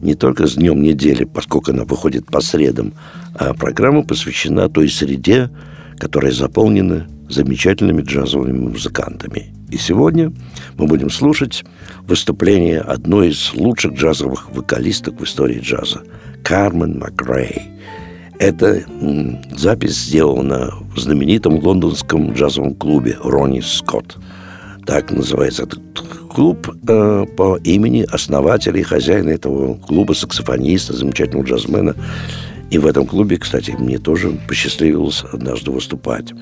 не только с днем недели, поскольку она выходит по средам, а программа посвящена той среде, которая заполнена замечательными джазовыми музыкантами. И сегодня мы будем слушать выступление одной из лучших джазовых вокалисток в истории джаза – Кармен Макрей. Эта запись сделана в знаменитом лондонском джазовом клубе «Ронни Скотт». Так называется этот клуб э, по имени основателя и хозяина этого клуба, саксофониста, замечательного джазмена. И в этом клубе, кстати, мне тоже посчастливилось однажды выступать.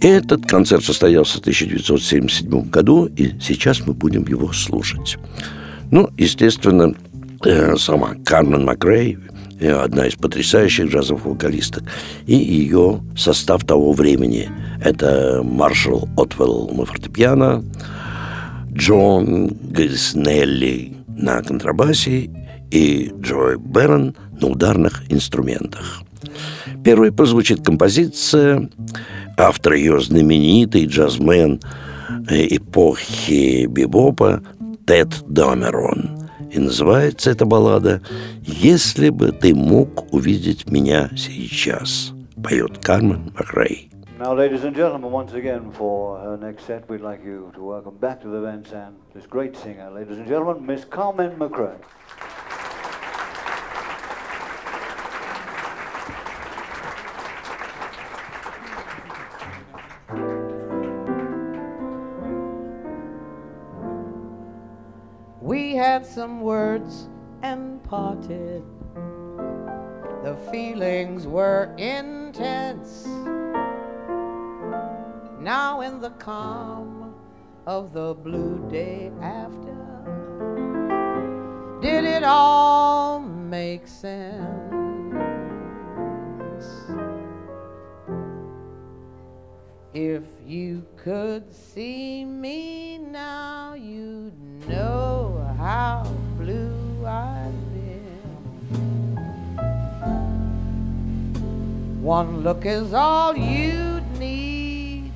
Этот концерт состоялся в 1977 году, и сейчас мы будем его слушать. Ну, естественно, э, сама Кармен Макрей, одна из потрясающих джазовых вокалисток, и ее состав того времени. Это Маршал Отвелл на фортепиано, Джон Гриснелли на контрабасе и Джой Берн на ударных инструментах. Первой прозвучит композиция Автор ее знаменитый джазмен э, эпохи бибопа Тед Домерон. И называется эта баллада «Если бы ты мог увидеть меня сейчас», поет Кармен Макрей. Now, ladies and gentlemen, once again for her next set, we'd like you to welcome back to the Van Zandt this great singer, ladies and gentlemen, Miss Carmen McRae. We had some words and parted. The feelings were intense. Now, in the calm of the blue day after, did it all make sense? If you could see me now, One look is all you'd need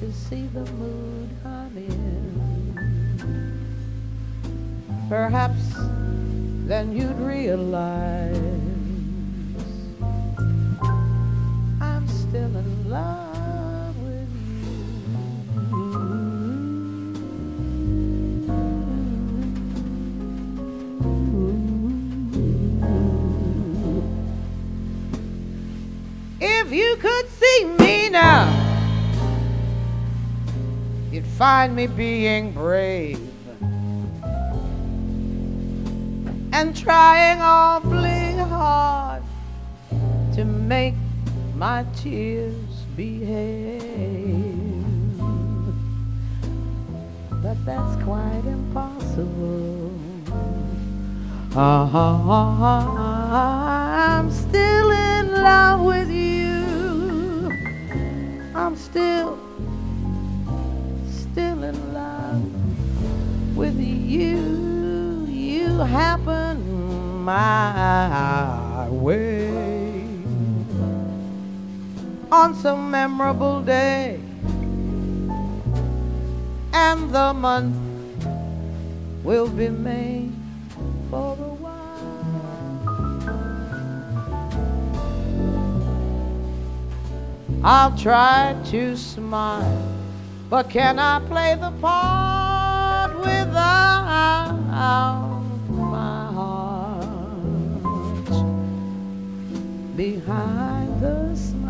to see the mood I'm in. Perhaps then you'd realize you. Could see me now, you'd find me being brave and trying awfully hard to make my tears behave. But that's quite impossible. Uh-huh, I'm still in love with you. I'm still, still in love with you. You happen my way on some memorable day. And the month will be May for a I'll try to smile, but can I play the part without my heart behind the smile?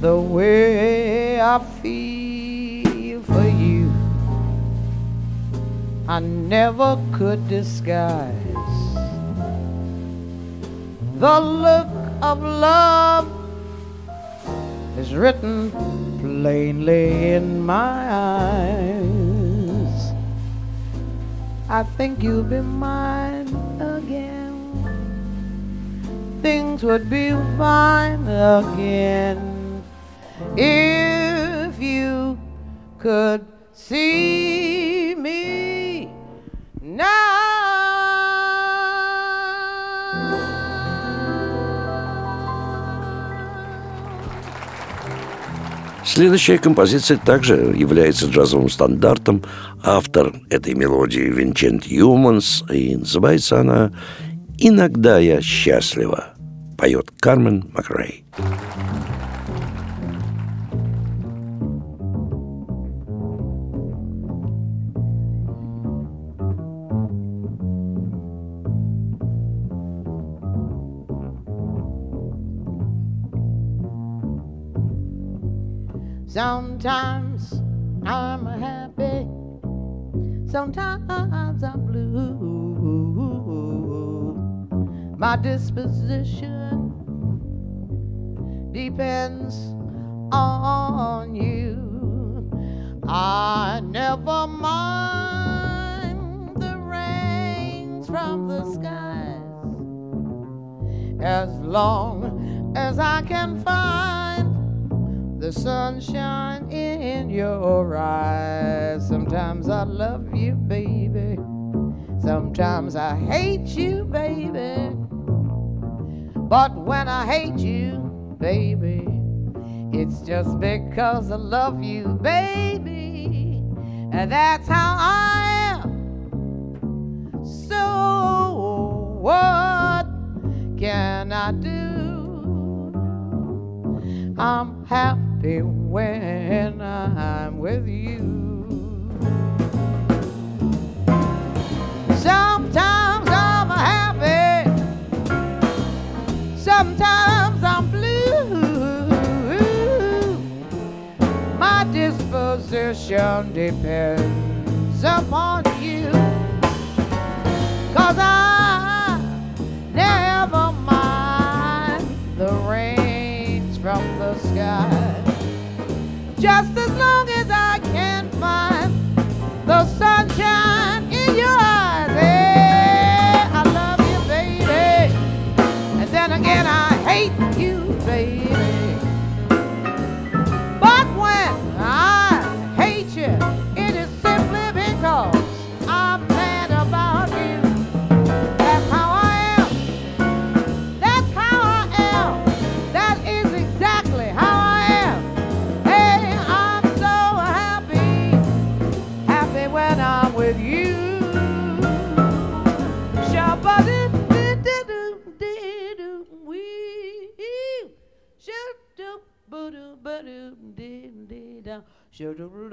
the way I feel for you. I never could disguise the look of love is written plainly in my eyes. I think you'll be mine again. Things would be fine again if you could see me Следующая композиция также является джазовым стандартом. Автор этой мелодии Винчент Юманс, и называется она «Иногда я счастлива», поет Кармен Макрей. Sometimes I'm happy, sometimes I'm blue. My disposition depends on you. I never mind the rains from the skies as long as I can find the sunshine in your eyes. Sometimes I love you, baby. Sometimes I hate you, baby. But when I hate you, baby, it's just because I love you, baby. And that's how I am. So what can I do? I'm when I'm with you. Sometimes I'm happy, sometimes I'm blue. My disposition depends upon you. Cause I Just as long as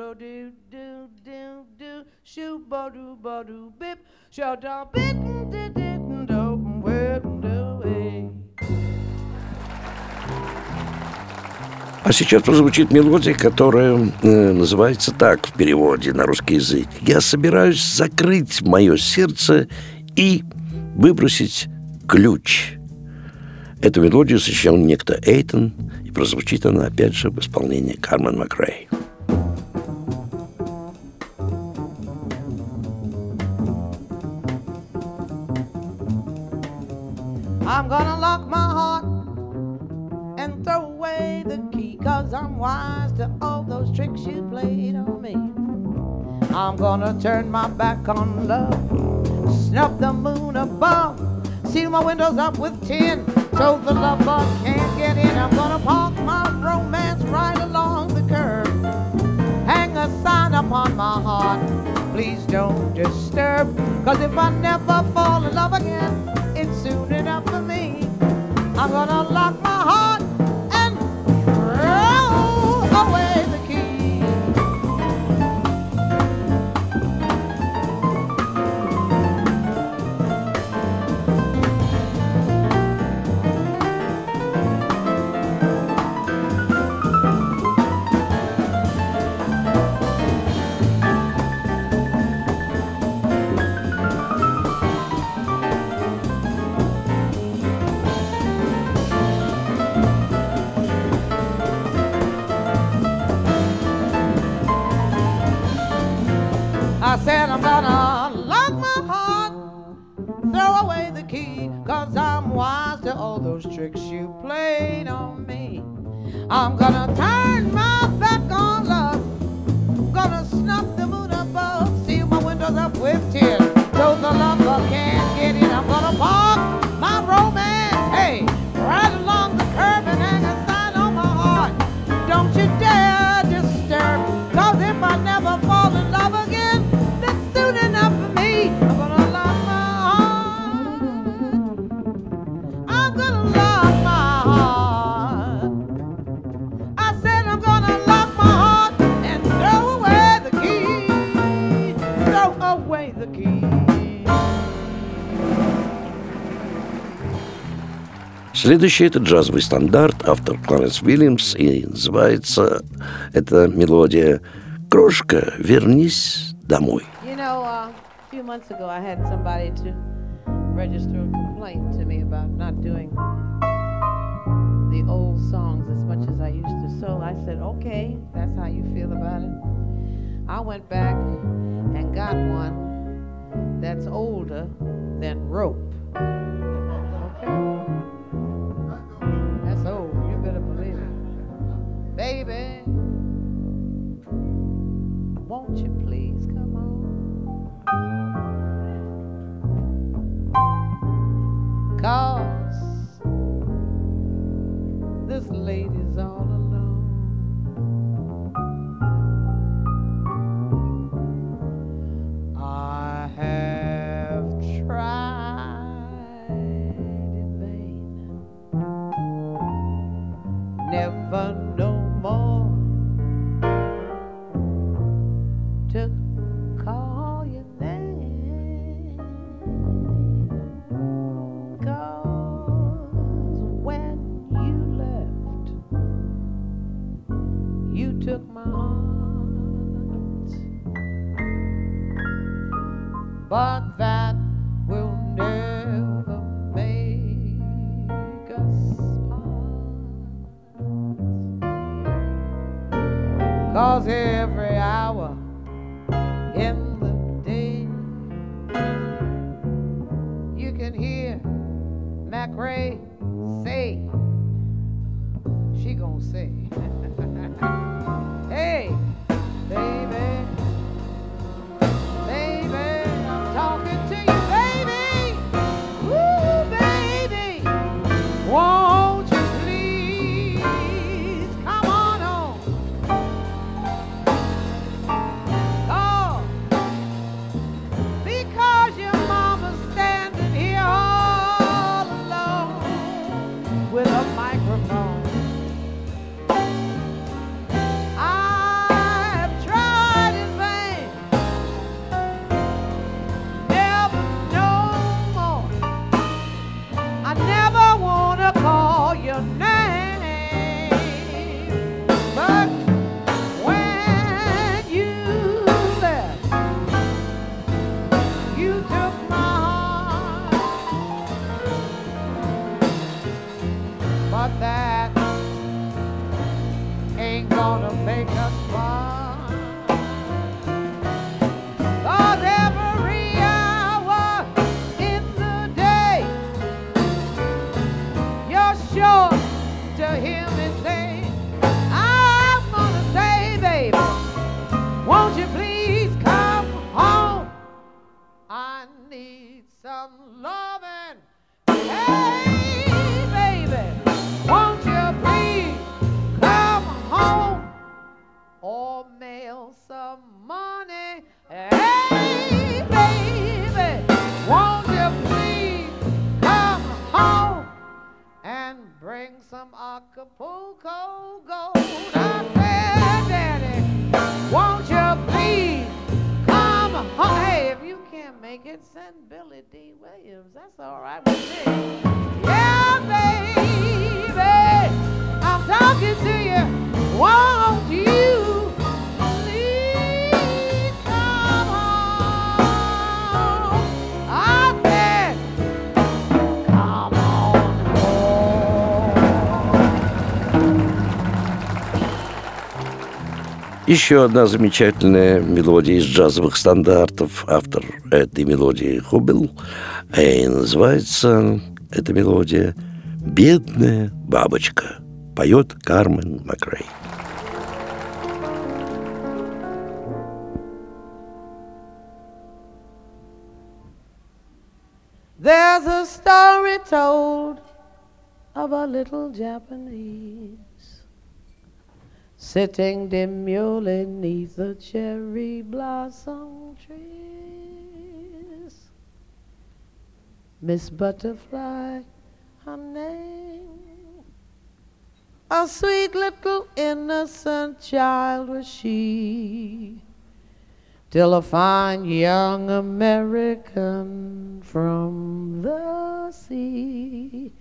Shoo-doo-doo-doo-doo-doo. Shoo-ba-doo-ba-doo-bip. Shoo-doo-bit-doo-doo-doo-wee. А сейчас прозвучит мелодия, которая э, называется так в переводе на русский язык. Я собираюсь закрыть мое сердце и выбросить ключ. Эту мелодию сочинял некто Эйтон, и прозвучит она опять же в исполнении Кармен Макрей. I'm gonna lock my heart and throw away the key, cause I'm wise to all those tricks you played on me. I'm gonna turn my back on love, snub the moon above, seal my windows up with tin, so the love bug can't get in. I'm gonna park my romance right along the curb, hang a sign upon my heart. Please don't disturb, cause if I never fall in love again, I'm gonna lock my those tricks you played on me. I'm gonna turn my back on love. I'm Gonna snuff the moon above, seal my windows up with tears. So the lover can't Следующий это джазовый стандарт, автор Кларенс Уильямс, и называется эта мелодия «Крошка, вернись домой». You know, uh, a few months ago, I had somebody to register a complaint to me about not doing the old songs as much as I used to. So I said, okay, that's how you feel about it. I went back and got one that's older than rope. Okay? Some loving. Hey, baby, won't you please come home or mail some money? Hey, baby, won't you please come home and bring some Acapulco gold? I said, Daddy, won't you please come home? Hey, make it, send Billy Dee Williams. That's all right with me. Yeah, baby, I'm talking to you. Won't you Еще одна замечательная мелодия из джазовых стандартов. Автор этой мелодии Хубил. И называется эта мелодия «Бедная бабочка» поет Кармен Макрей. There's a story told of a little Japanese sitting demurely neath the cherry blossom trees. Miss Butterfly, her name, a sweet little innocent child was she till a fine young American from the sea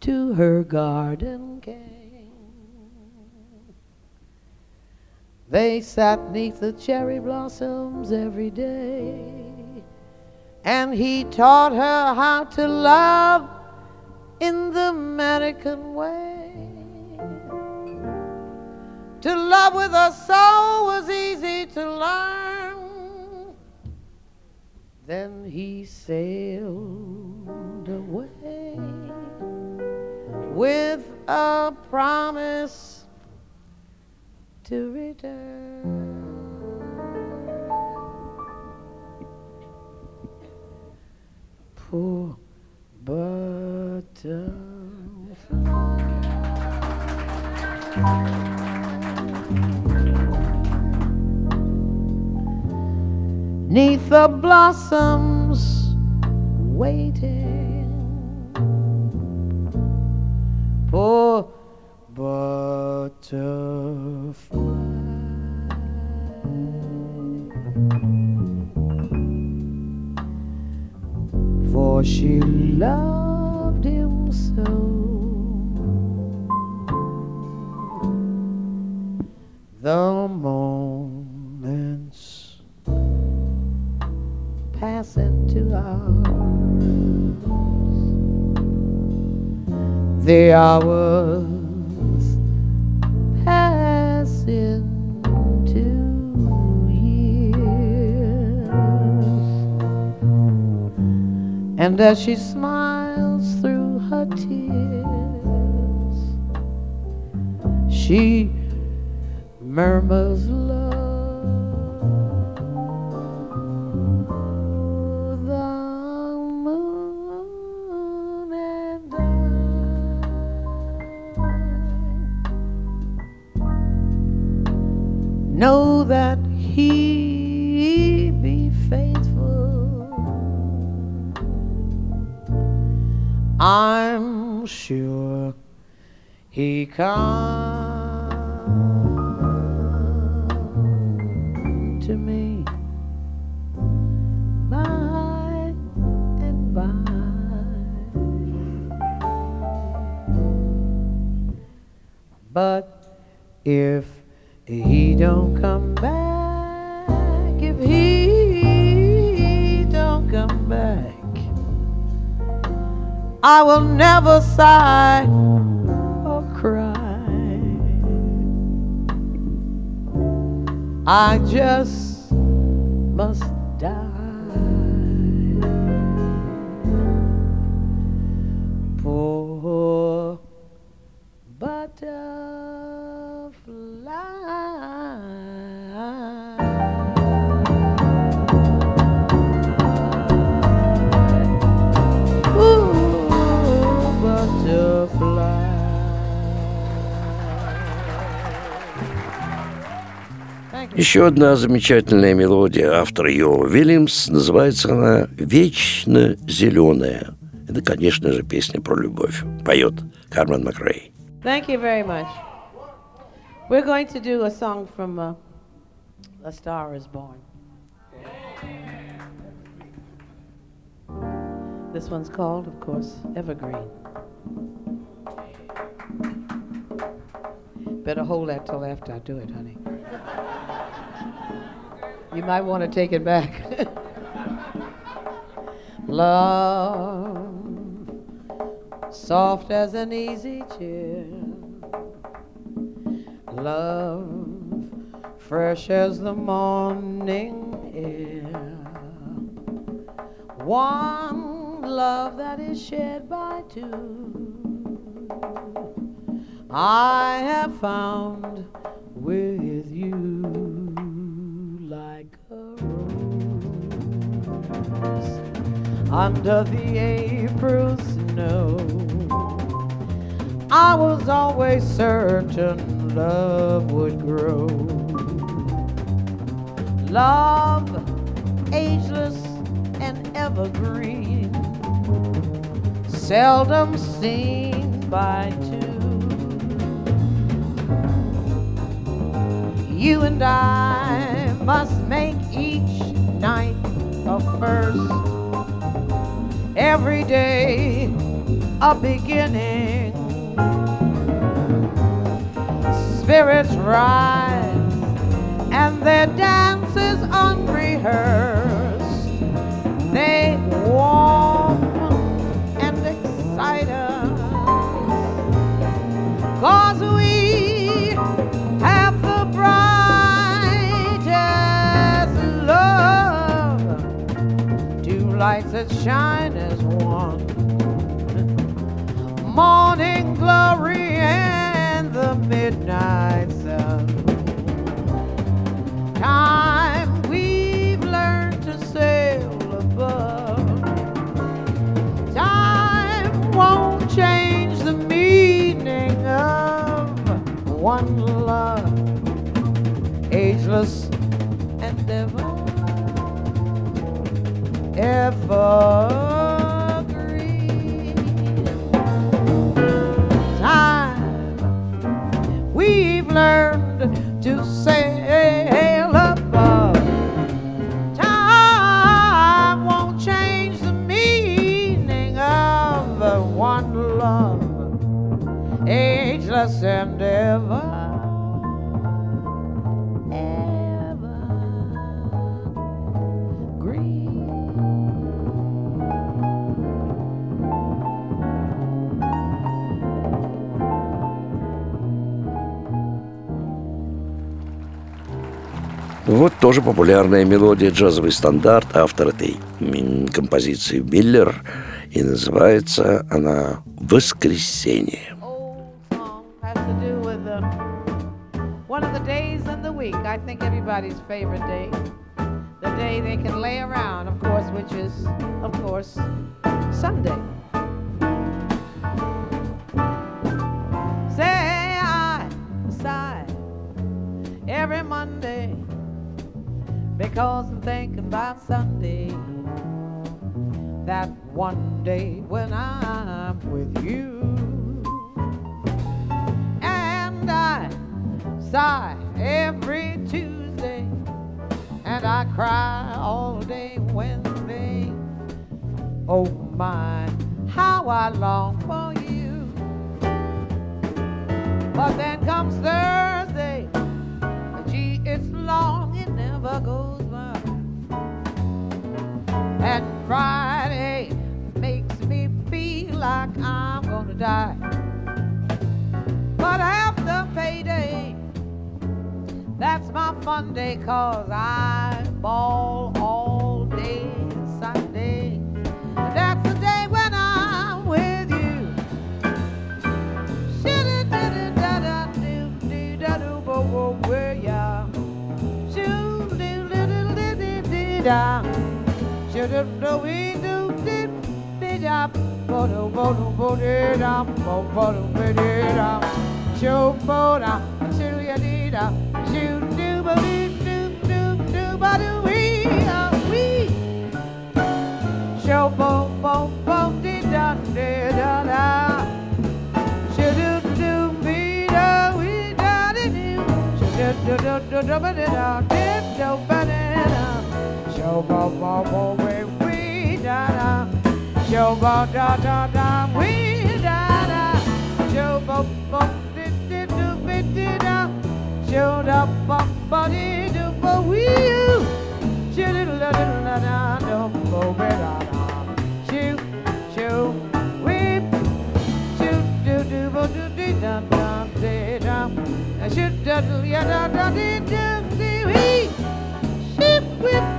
to her garden came. They sat neath the cherry blossoms every day, and he taught her how to love in the American way. To love with a soul was easy to learn. Then he sailed away with a promise to return. Poor butterfly. neath the blossoms waiting butterfly. For she loved him so. The moments pass into ours. The hours And as she smiles through her tears, she murmurs love. I'm sure he come Еще одна замечательная мелодия автора Йо Уильямс. Называется она «Вечно зеленая». Это, конечно же, песня про любовь. Поет Кармен Макрей. Thank you very much. We're going to do a song from uh, A Star is Born. This one's called, of course, Evergreen. Better hold that till after I do it, honey. You might want to take it back. Love, soft as an easy chair. Love, fresh as the morning air. One love that is shared by two I have found with you under the April snow. I was always certain love would grow. Love, ageless and evergreen, seldom seen by two. You and I must make first, every day a beginning. Spirits rise and their dance is unrehearsed. They warm that shine as one. Morning glory and the midnight ageless and. Вот тоже популярная мелодия, джазовый стандарт, автор этой композиции Миллер, и называется она «Воскресенье». I think everybody's favorite day. The day they can lay around, of course, which is, of course, Sunday. Say I sigh every Monday because I'm thinking about Sunday. That one day when I'm with you. And I sigh every And I cry all day Wednesday. Oh my, how I long for you. But then comes Thursday, gee, it's long, it never goes by. And Friday makes me feel like I'm gonna die. That's my fun day, cause I ball all day Sunday. That's the day when I'm with you. Shoo-doo-doo-doo-doo-doo-doo-bo-bo-where-ya. Shoo-doo-doo-doo-doo-doo-da. Shoo-doo-doo-doo-doo-doo-da. Bo-doo-bo-doo-bo-dee-da. Bo-bo-doo-bo-dee-da. Shoo-bo-da. Shoo-ya-dee-da. Shoo-doo-ba-doo-doo-doo-doo-ba-doo-wee-ah-wee. Shoo-bo-bo-bo-dee-da-dee-da-da. Shoo-doo-doo-be-da-wee-da-dee-doo. Shoo-doo-doo-doo-doo-ba-dee-da. Shoo-bo-bo-bo-wee-wee-da-da. Shoo-bo-da-da-da, wee-da-da. Shoo-bo-bo-dee-dee-doo-be-dee-da. Shoo-da-bo-bo-dee-doo-ba-wee-oo. Shoo-doo-da-da-da-da-da-bo-be-da-da. Shoo, Wee. Bo-bo-bo-da-da-dee-bo. Way-ah-da, way-da, be-da-dee-do-ba-doo-ya-da.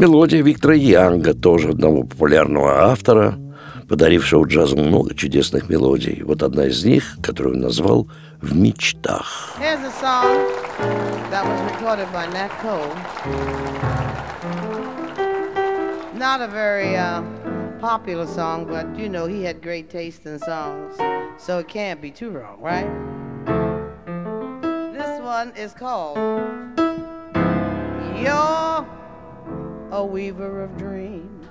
Мелодия Виктора Янга, тоже одного популярного автора, подарившего джазу много чудесных мелодий. Вот одна из них, которую он назвал «В мечтах». Not a very uh, popular song, but you know, he had great taste in songs, so it can't be too wrong, right? This one is called You're a Weaver of Dreams.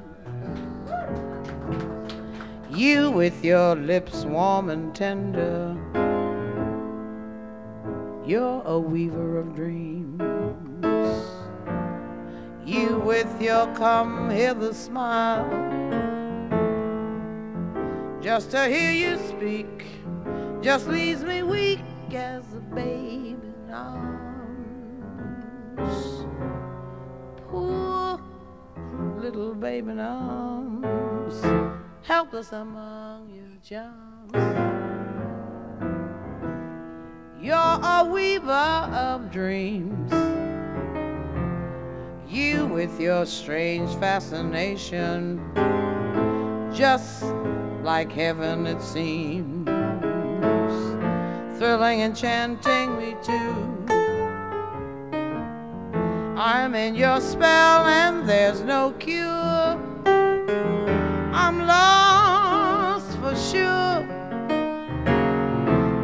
You with your lips warm and tender, you're a weaver of dreams. You with your come hither smile just to hear you speak just leaves me weak as little baby in arms, helpless among your charms. You're a weaver of dreams. You with your strange fascination, just like heaven it seems, thrilling, enchanting me too. I'm in your spell and there's no cure. I'm lost for sure.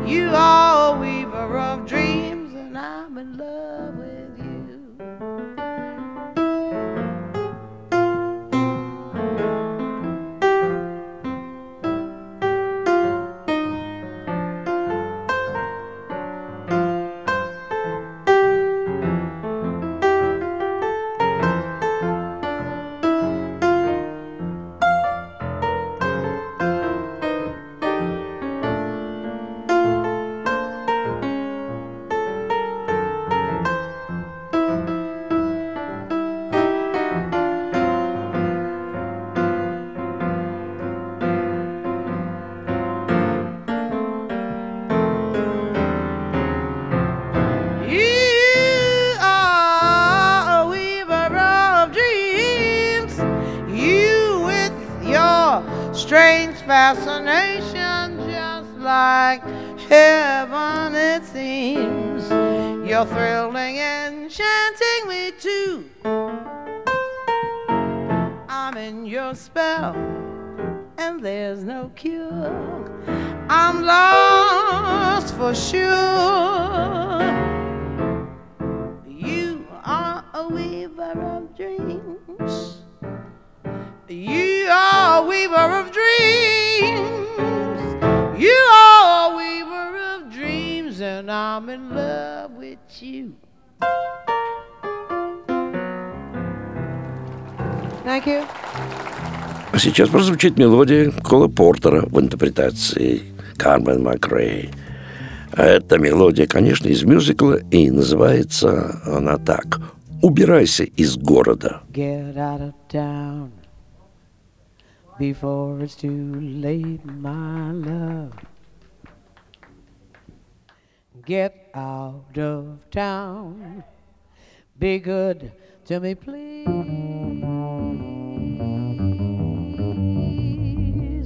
You are a weaver of dreams, and I'm in love cure. I'm lost for sure. You are a weaver of dreams. You are a weaver of dreams. You are a weaver of dreams, and I'm in love with you. Thank you. А сейчас прозвучит мелодия Кола Портера в интерпретации Кармен Макрей. А эта мелодия, конечно, из мюзикла, и называется она так «Убирайся из города». Get out of town before it's too late, my love. Get out of town. Be good to me, please.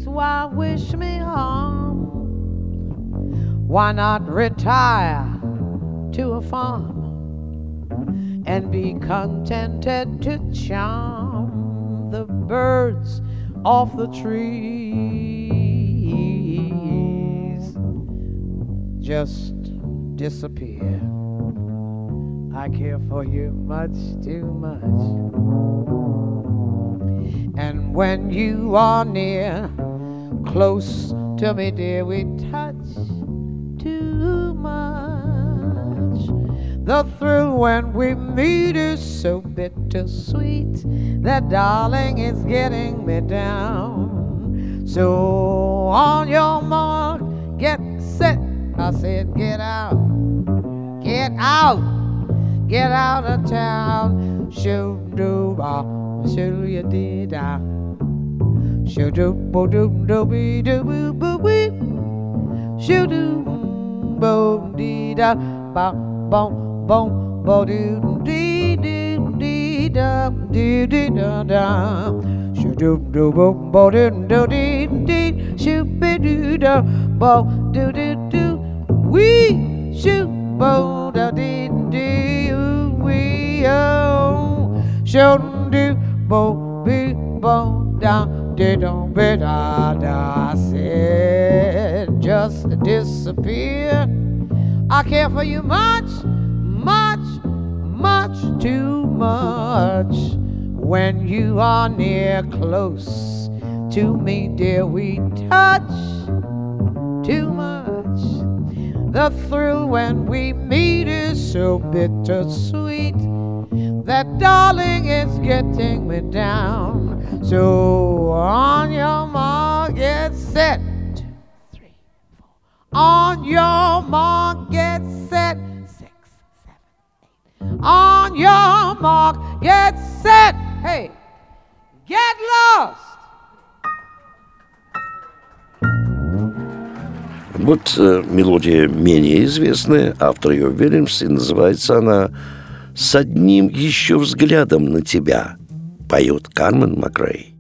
Why wish me harm? Why not retire to a farm? and be contented to charm the birds off the trees. Just disappear. I care for you much too much. And when you are near, close to me, dear, we touch too much. The thrill when we meet is so bittersweet that, darling, it's getting me down. So, on your mark, get set. I said, get out, get out, get out of town. Show do show you did I. Show do bo do do be do boo boo wee. Show do bo dee da ba bom bom bo do dee dee dee da dee dee da da. Shoo doo doo bo bo doo doo dee dee. Shoo be doo da bo doo doo doo. Wee shoo bo da dee dee. Wee oh. Shoo doo bo be bo da dee do be da da. I said just disappear. I care for you much, much, much too much. When you are near close to me, dear, we touch too much. The thrill when we meet is so bittersweet that, darling, it's getting me down. So on your mark, get set on your mark, get set. Six, seven, eight. On your mark, get set. Hey, get lost. Вот э, мелодия менее известная, автор ее Вильямс, и называется она «С одним еще взглядом на тебя», поет Кармен Макрей.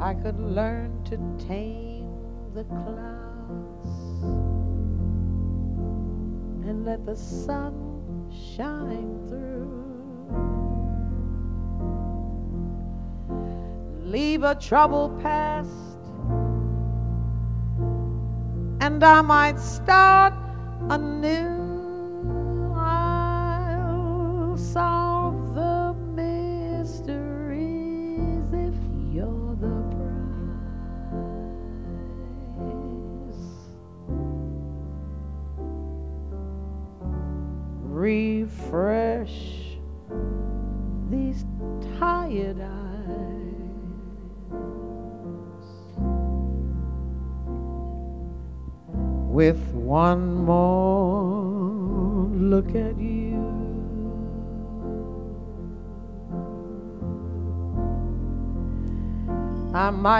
I could learn to tame the clouds and let the sun shine through. Leave a troubled past, and I might start anew.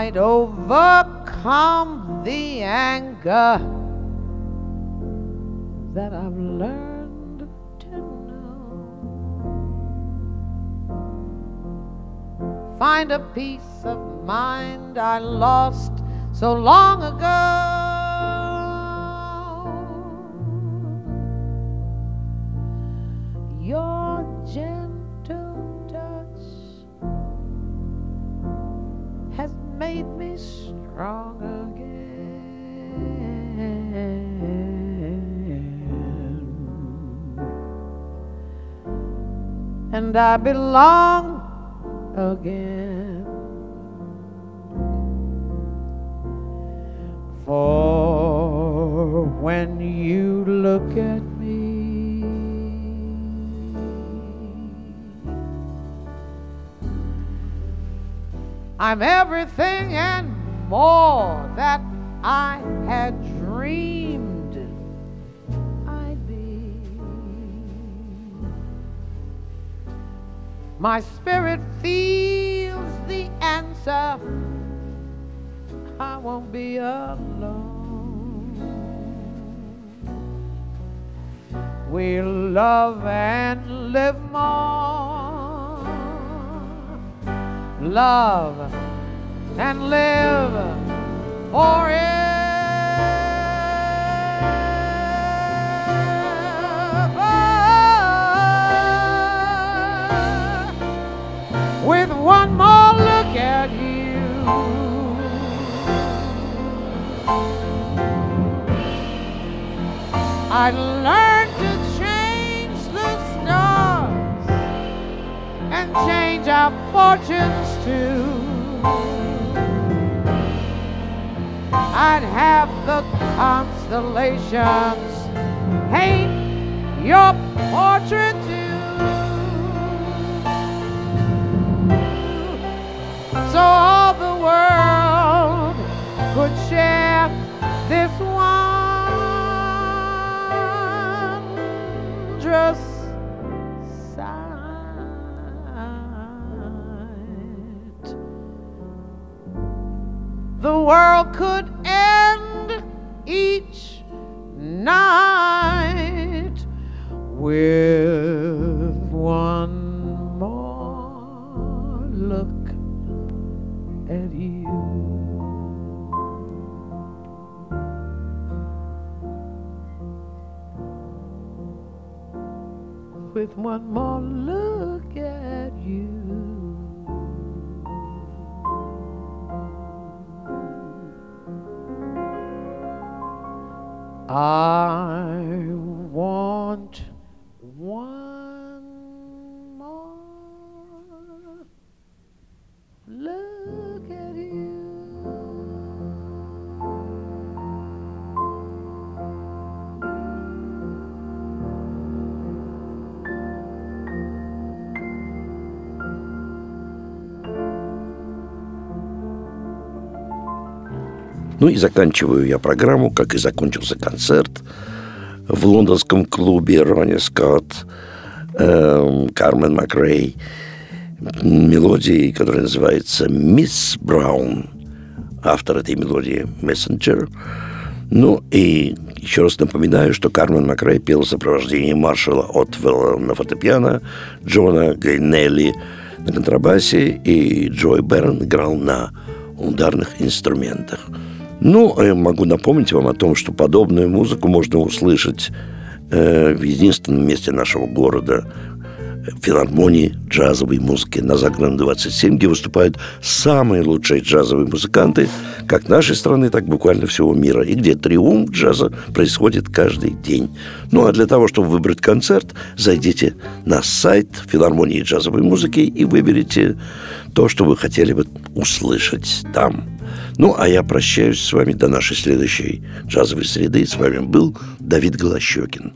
Might overcome the anger that I've learned to know. Find a peace of mind I lost so long ago. And I belong again. For when you look at me, I'm everything and more that I had My spirit feels the answer. I won't be alone. We'll love and live more. Love and live forever. I learned to change the stars and change our fortunes too. I'd have the constellations paint your portrait too. So all the world could share this wondrous sight. world could end each night with With one more look at you. I want Ну и заканчиваю я программу, как и закончился концерт в лондонском клубе Ронни Скотт, эм, Кармен Макрей, мелодией, которая называется «Мисс Браун». Автор этой мелодии «Мессенджер». Ну и еще раз напоминаю, что Кармен Макрей пел в сопровождении маршала Отвелла на фортепиано, Джона Гайнелли на контрабасе и Джой Берн играл на ударных инструментах – ну, я могу напомнить вам о том, что подобную музыку можно услышать э, в единственном месте нашего города филармонии джазовой музыки на Загородном 27, где выступают самые лучшие джазовые музыканты как нашей страны, так буквально всего мира, и где триумф джаза происходит каждый день. Ну, а для того, чтобы выбрать концерт, зайдите на сайт филармонии джазовой музыки и выберите то, что вы хотели бы услышать там. Ну, а я прощаюсь с вами до нашей следующей джазовой среды. С вами был Давид Голощекин.